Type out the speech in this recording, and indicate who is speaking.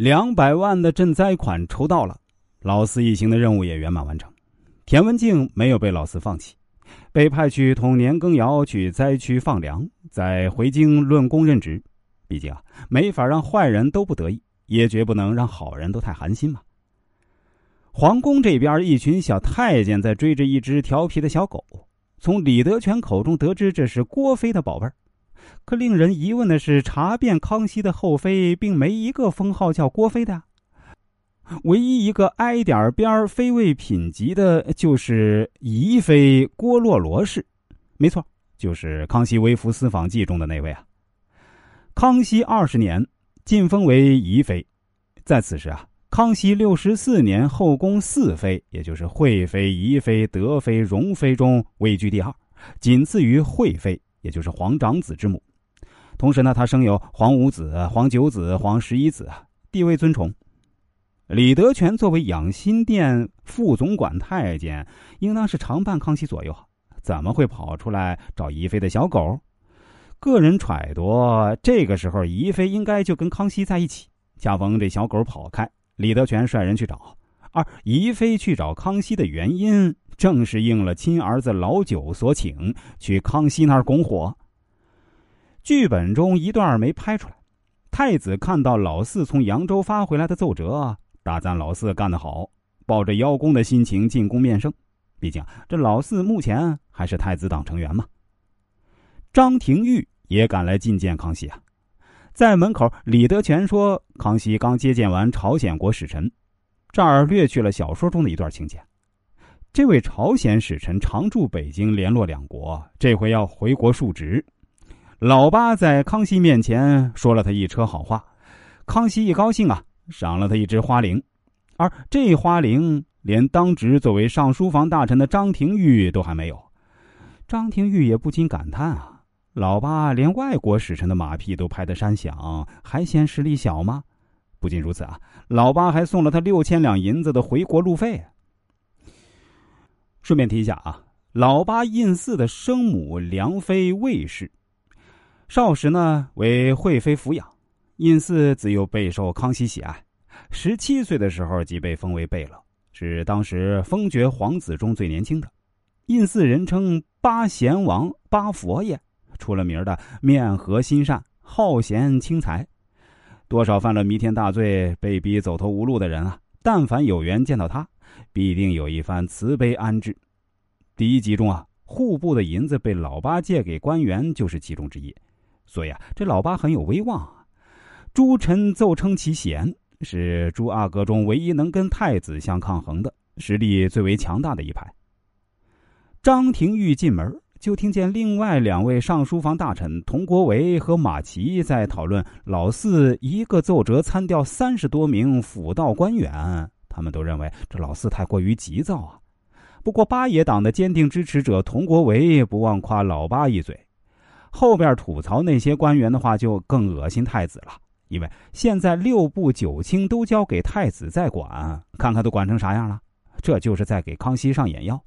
Speaker 1: 两百万的赈灾款筹到了，老四一行的任务也圆满完成。田文静没有被老四放弃，被派去同年羹尧去灾区放粮，在回京论功任职。毕竟啊，没法让坏人都不得意，也绝不能让好人都太寒心嘛。皇宫这边，一群小太监在追着一只调皮的小狗。从李德全口中得知，这是郭妃的宝贝儿。可令人疑问的是，查遍康熙的后妃，并没一个封号叫郭妃的。唯一一个挨点边妃位品级的，就是宜妃郭洛罗氏。没错，就是康熙微服私访记中的那位啊。康熙二十年晋封为宜妃，在此时啊，康熙六十四年后宫四妃，也就是惠妃、宜妃、德妃、容妃中位居第二，仅次于惠妃。也就是皇长子之母，同时呢，他生有皇五子、皇九子、皇十一子，地位尊崇。李德全作为养心殿副总管太监，应当是常伴康熙左右，怎么会跑出来找宜妃的小狗？个人揣度，这个时候宜妃应该就跟康熙在一起。恰逢这小狗跑开，李德全率人去找，而宜妃去找康熙的原因。正是应了亲儿子老九所请，去康熙那儿拱火。剧本中一段没拍出来。太子看到老四从扬州发回来的奏折，大赞老四干得好，抱着邀功的心情进宫面圣。毕竟这老四目前还是太子党成员嘛。张廷玉也赶来觐见康熙啊，在门口，李德全说：“康熙刚接见完朝鲜国使臣。”这儿略去了小说中的一段情节。这位朝鲜使臣常驻北京，联络两国，这回要回国述职。老八在康熙面前说了他一车好话，康熙一高兴啊，赏了他一只花翎。而这花翎连当值作为上书房大臣的张廷玉都还没有。张廷玉也不禁感叹啊：老八连外国使臣的马屁都拍得山响，还嫌实力小吗？不仅如此啊，老八还送了他六千两银子的回国路费。顺便提一下啊，老八胤祀的生母梁妃魏氏，少时呢为惠妃抚养，胤祀自幼备受康熙喜爱，十七岁的时候即被封为贝勒，是当时封爵皇子中最年轻的。胤祀人称八贤王、八佛爷，出了名的面和心善、好贤轻财，多少犯了弥天大罪、被逼走投无路的人啊，但凡有缘见到他。必定有一番慈悲安置。第一集中啊，户部的银子被老八借给官员，就是其中之一。所以啊，这老八很有威望啊。诸臣奏称其贤，是诸阿哥中唯一能跟太子相抗衡的，实力最为强大的一派。张廷玉进门，就听见另外两位上书房大臣佟国维和马齐在讨论老四一个奏折参调三十多名辅道官员。他们都认为这老四太过于急躁啊。不过八爷党的坚定支持者佟国维不忘夸老八一嘴，后边吐槽那些官员的话就更恶心太子了。因为现在六部九卿都交给太子在管，看看都管成啥样了。这就是在给康熙上眼药。